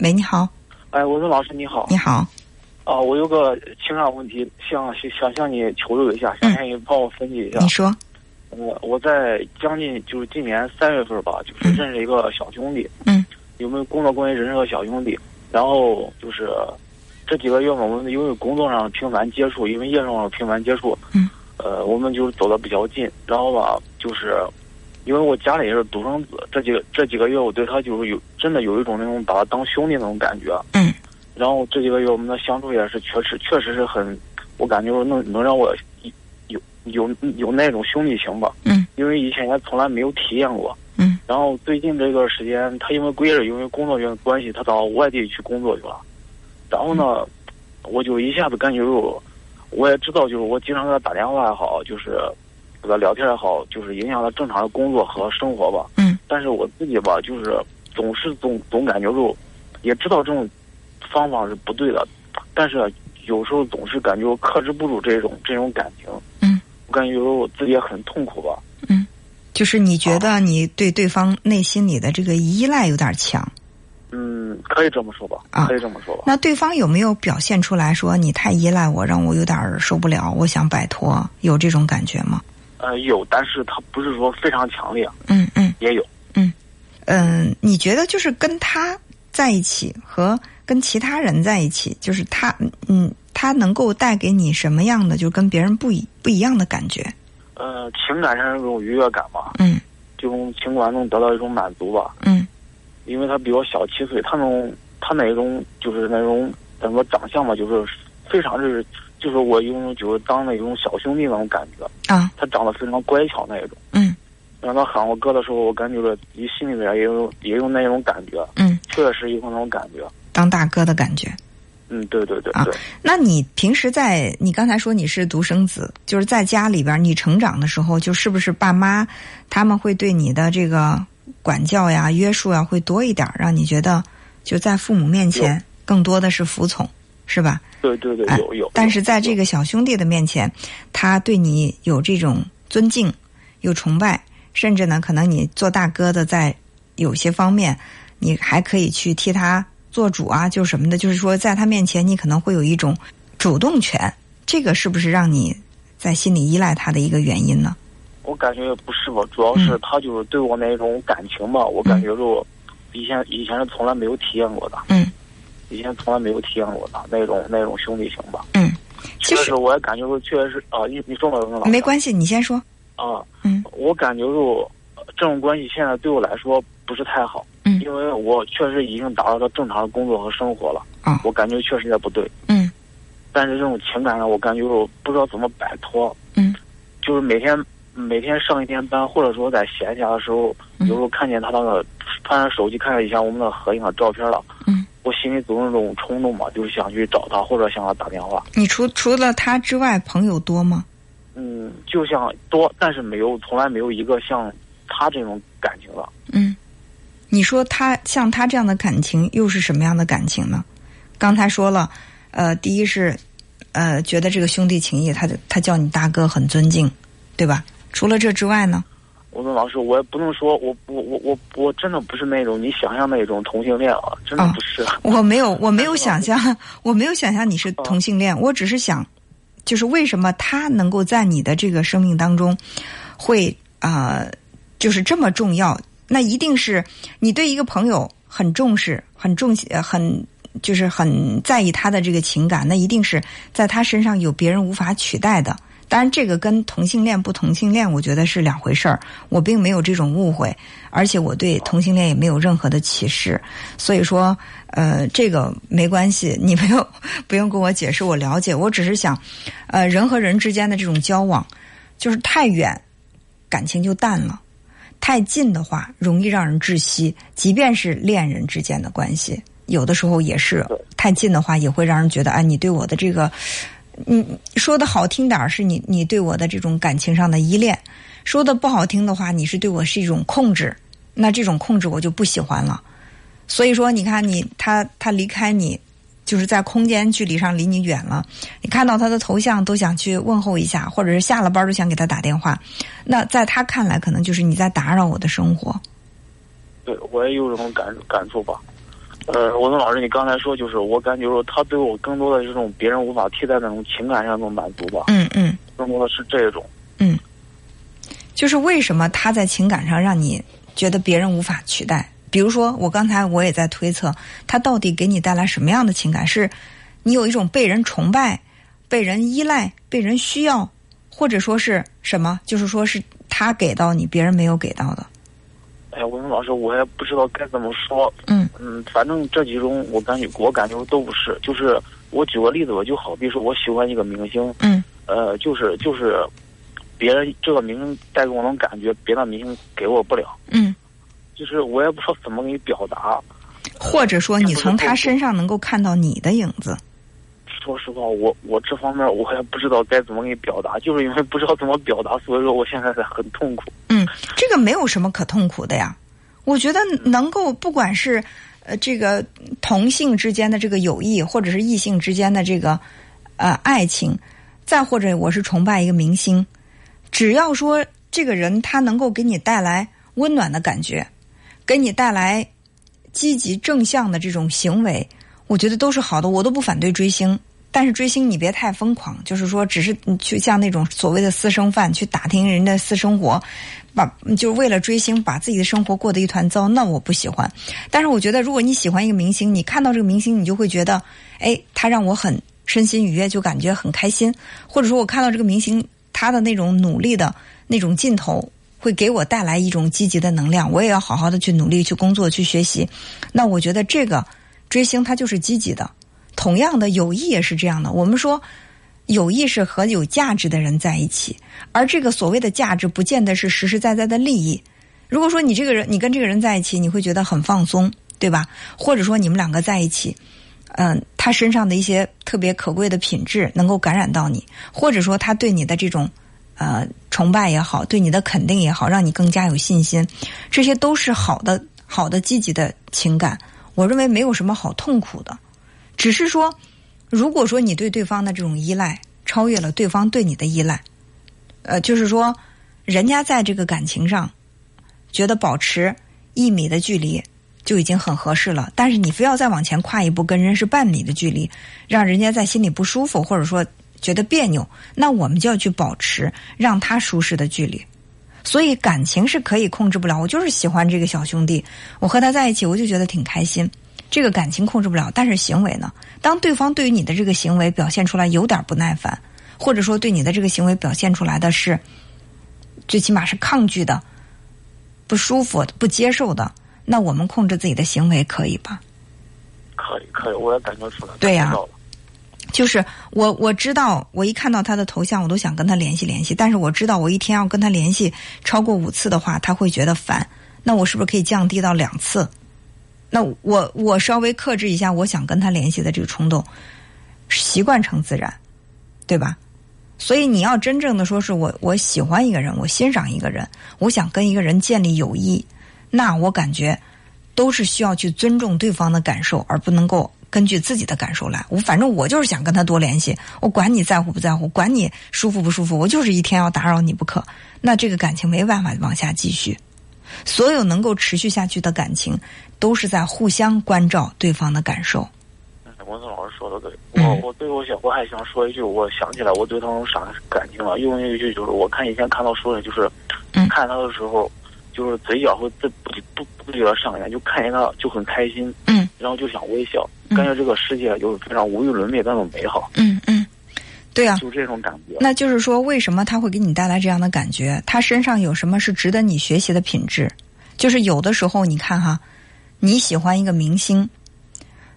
喂，你好。哎，我说老师你好。你好。啊，我有个情感问题，想想向你求助一下，想向你帮我分析一下。你说。我我在将近就是今年三月份吧，就是认识一个小兄弟。嗯。有没有工作关系认识个小兄弟？然后就是这几个月嘛，我们因为工作上频繁接触，因为业务上频繁接触。嗯。呃，我们就走的比较近，然后吧，就是因为我家里也是独生子，这几个这几个月我对他就是有真的有一种那种把他当兄弟那种感觉。嗯。然后这几个月我们的相处也是确实确实是很，我感觉能能让我有有有那种兄弟情吧。嗯。因为以前也从来没有体验过。嗯。然后最近这段时间，他因为归着因为工作原关系，他到外地去工作去了。然后呢，我就一下子感觉就。我也知道，就是我经常给他打电话也好，就是跟他聊天也好，就是影响他正常的工作和生活吧。嗯。但是我自己吧，就是总是总总感觉就，也知道这种方法是不对的，但是有时候总是感觉我克制不住这种这种感情。嗯。我感觉有时候我自己也很痛苦吧。嗯，就是你觉得你对对方内心里的这个依赖有点强。嗯，可以这么说吧。啊，可以这么说吧。那对方有没有表现出来说你太依赖我，让我有点受不了，我想摆脱，有这种感觉吗？呃，有，但是他不是说非常强烈。嗯嗯，也有。嗯嗯，你觉得就是跟他在一起和跟其他人在一起，就是他嗯，他能够带给你什么样的，就跟别人不一不一样的感觉？呃，情感上一种愉悦感吧。嗯。这种情感能得到一种满足吧。嗯。因为他比我小七岁，他能他那种就是那种怎么长相嘛，就是非常就是，就是我用就是当那种小兄弟那种感觉。啊。他长得非常乖巧那一种。嗯。让他喊我哥的时候，我感觉着你心里边也有也有那种感觉。嗯。确实有那种感觉。当大哥的感觉。嗯，对对对。啊，那你平时在你刚才说你是独生子，就是在家里边你成长的时候，就是不是爸妈他们会对你的这个。管教呀、约束呀会多一点，让你觉得就在父母面前更多的是服从，是吧？对对对，有有。但是在这个小兄弟的面前，他对你有这种尊敬、有崇拜，甚至呢，可能你做大哥的，在有些方面，你还可以去替他做主啊，就什么的。就是说，在他面前，你可能会有一种主动权。这个是不是让你在心里依赖他的一个原因呢？我感觉不是吧，主要是他就是对我那种感情吧，我感觉就以前以前是从来没有体验过的。嗯，以前从来没有体验过的那种那种兄弟情吧。嗯，确实我也感觉说，确实是啊，你你说没关系，你先说。啊，嗯，我感觉就这种关系现在对我来说不是太好。嗯，因为我确实已经达到了正常的工作和生活了。啊，我感觉确实也不对。嗯，但是这种情感上，我感觉不知道怎么摆脱。嗯，就是每天。每天上一天班，或者说在闲暇的时候，有时候看见他那个翻着手机看了一下我们的合影和照片了，嗯，我心里总有那种冲动嘛，就是想去找他或者向他打电话。你除除了他之外，朋友多吗？嗯，就像多，但是没有，从来没有一个像他这种感情了。嗯，你说他像他这样的感情，又是什么样的感情呢？刚才说了，呃，第一是，呃，觉得这个兄弟情谊，他的他叫你大哥，很尊敬，对吧？除了这之外呢？我说老师，我也不能说，我我我我我真的不是那种你想象那种同性恋啊，真的不是。我没有，我没有想象，我没有想象你是同性恋。我只是想，就是为什么他能够在你的这个生命当中，会啊，就是这么重要？那一定是你对一个朋友很重视，很重很就是很在意他的这个情感。那一定是在他身上有别人无法取代的。当然，这个跟同性恋不同性恋，我觉得是两回事儿。我并没有这种误会，而且我对同性恋也没有任何的歧视。所以说，呃，这个没关系，你没有不用跟我解释，我了解。我只是想，呃，人和人之间的这种交往，就是太远，感情就淡了；太近的话，容易让人窒息。即便是恋人之间的关系，有的时候也是太近的话，也会让人觉得，哎，你对我的这个。你说的好听点儿，是你你对我的这种感情上的依恋；说的不好听的话，你是对我是一种控制。那这种控制我就不喜欢了。所以说，你看你他他离开你，就是在空间距离上离你远了。你看到他的头像都想去问候一下，或者是下了班都想给他打电话。那在他看来，可能就是你在打扰我的生活。对，我也有这种感感触吧。呃，我跟老师，你刚才说就是，我感觉说他对我更多的这种别人无法替代的那种情感上的满足吧，嗯嗯，更多的是这种。嗯就是为什么他在情感上让你觉得别人无法取代？比如说，我刚才我也在推测，他到底给你带来什么样的情感？是你有一种被人崇拜、被人依赖、被人需要，或者说是什么？就是说是他给到你，别人没有给到的。哎呀，我们老师，我也不知道该怎么说。嗯嗯，反正这几种我感觉，我感觉都不是。就是我举个例子吧，就好比说我喜欢一个明星，嗯呃，就是就是别人这个明星带给我那种感觉，别的明星给我不了。嗯，就是我也不知道怎么给你表达。或者说你从他身上能够看到你的影子。说实话，我我这方面我也不知道该怎么给你表达，就是因为不知道怎么表达，所以说我现在才很痛苦。嗯，这个没有什么可痛苦的呀。我觉得能够不管是呃这个同性之间的这个友谊，或者是异性之间的这个呃爱情，再或者我是崇拜一个明星，只要说这个人他能够给你带来温暖的感觉，给你带来积极正向的这种行为，我觉得都是好的，我都不反对追星。但是追星你别太疯狂，就是说只是你去像那种所谓的私生饭去打听人的私生活，把就是为了追星把自己的生活过得一团糟，那我不喜欢。但是我觉得如果你喜欢一个明星，你看到这个明星，你就会觉得，哎，他让我很身心愉悦，就感觉很开心。或者说我看到这个明星他的那种努力的那种劲头，会给我带来一种积极的能量，我也要好好的去努力去工作去学习。那我觉得这个追星它就是积极的。同样的，友谊也是这样的。我们说，友谊是和有价值的人在一起，而这个所谓的价值，不见得是实实在在的利益。如果说你这个人，你跟这个人在一起，你会觉得很放松，对吧？或者说你们两个在一起，嗯、他身上的一些特别可贵的品质能够感染到你，或者说他对你的这种呃崇拜也好，对你的肯定也好，让你更加有信心，这些都是好的、好的、积极的情感。我认为没有什么好痛苦的。只是说，如果说你对对方的这种依赖超越了对方对你的依赖，呃，就是说，人家在这个感情上觉得保持一米的距离就已经很合适了，但是你非要再往前跨一步，跟人是半米的距离，让人家在心里不舒服，或者说觉得别扭，那我们就要去保持让他舒适的距离。所以感情是可以控制不了，我就是喜欢这个小兄弟，我和他在一起，我就觉得挺开心。这个感情控制不了，但是行为呢？当对方对于你的这个行为表现出来有点不耐烦，或者说对你的这个行为表现出来的是，最起码是抗拒的、不舒服、不接受的，那我们控制自己的行为可以吧？可以，可以，我也感觉出来。对呀就是我我知道，我一看到他的头像，我都想跟他联系联系。但是我知道，我一天要跟他联系超过五次的话，他会觉得烦。那我是不是可以降低到两次？那我我稍微克制一下，我想跟他联系的这个冲动，习惯成自然，对吧？所以你要真正的说是我我喜欢一个人，我欣赏一个人，我想跟一个人建立友谊，那我感觉都是需要去尊重对方的感受，而不能够根据自己的感受来。我反正我就是想跟他多联系，我管你在乎不在乎，管你舒服不舒服，我就是一天要打扰你不可。那这个感情没办法往下继续。所有能够持续下去的感情，都是在互相关照对方的感受。嗯，文森老师说的对，嗯我我对我想我还想说一句，我想起来我对他有啥感情了，因为一句就是我看以前看到书里就是，嗯。看他的时候，就是嘴角会自不不不觉得上扬，就看见他就很开心，嗯。然后就想微笑，嗯感觉这个世界就是非常无与伦比那种美好，嗯嗯，对啊。就这种感觉。那就是说，为什么他会给你带来这样的感觉？他身上有什么是值得你学习的品质？就是有的时候，你看哈，你喜欢一个明星，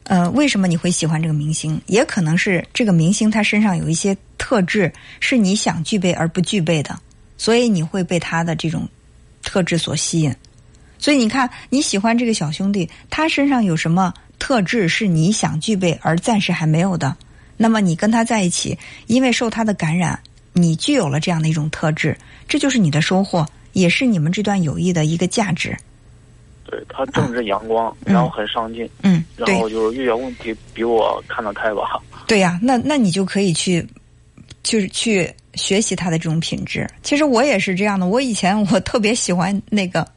呃，为什么你会喜欢这个明星？也可能是这个明星他身上有一些特质是你想具备而不具备的，所以你会被他的这种特质所吸引。所以你看，你喜欢这个小兄弟，他身上有什么特质是你想具备而暂时还没有的？那么你跟他在一起，因为受他的感染，你具有了这样的一种特质，这就是你的收获，也是你们这段友谊的一个价值。对他正直阳光，嗯然后很上进，嗯，然后就是遇见问题比我看得开吧。对呀、那那你就可以去，就是去学习他的这种品质。其实我也是这样的，我以前我特别喜欢那个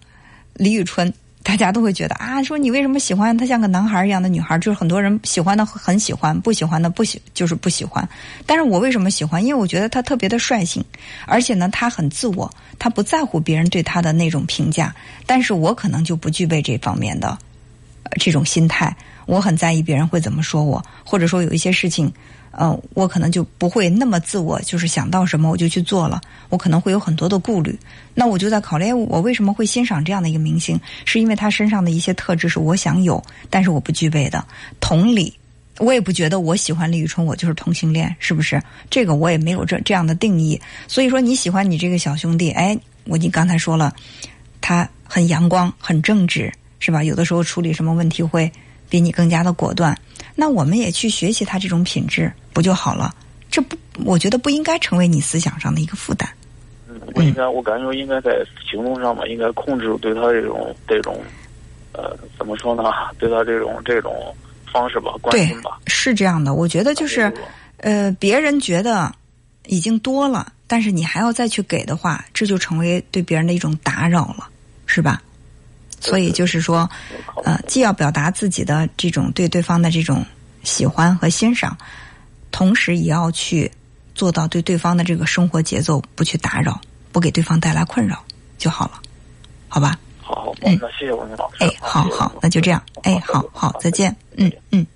李宇春，大家都会觉得啊，说你为什么喜欢他像个男孩一样的女孩？就是很多人喜欢的很喜欢，不喜欢的不喜就是不喜欢。但是我为什么喜欢？因为我觉得他特别的率性，而且呢，他很自我，他不在乎别人对他的那种评价。但是我可能就不具备这方面的呃这种心态，我很在意别人会怎么说我，或者说有一些事情。呃，我可能就不会那么自我，就是想到什么我就去做了。我可能会有很多的顾虑。那我就在考虑，我为什么会欣赏这样的一个明星？是因为他身上的一些特质是我想有，但是我不具备的。同理，我也不觉得我喜欢李宇春，我就是同性恋，是不是？这个我也没有这这样的定义。所以说，你喜欢你这个小兄弟，哎，我你刚才说了，他很阳光，很正直，是吧？有的时候处理什么问题会比你更加的果断。那我们也去学习他这种品质，不就好了？这不，我觉得不应该成为你思想上的一个负担。嗯，我应该，我感觉应该在行动上吧，应该控制对他这种这种，呃，怎么说呢？对他这种这种方式吧，关心吧。是这样的，我觉得就是，呃，别人觉得已经多了，但是你还要再去给的话，这就成为对别人的一种打扰了，是吧？所以就是说，呃，既要表达自己的这种对对方的这种喜欢和欣赏，同时也要去做到对对方的这个生活节奏不去打扰，不给对方带来困扰就好了，好吧？好，嗯，那谢谢王明老师。哎，好好，那就这样。哎，好好，再见。嗯嗯。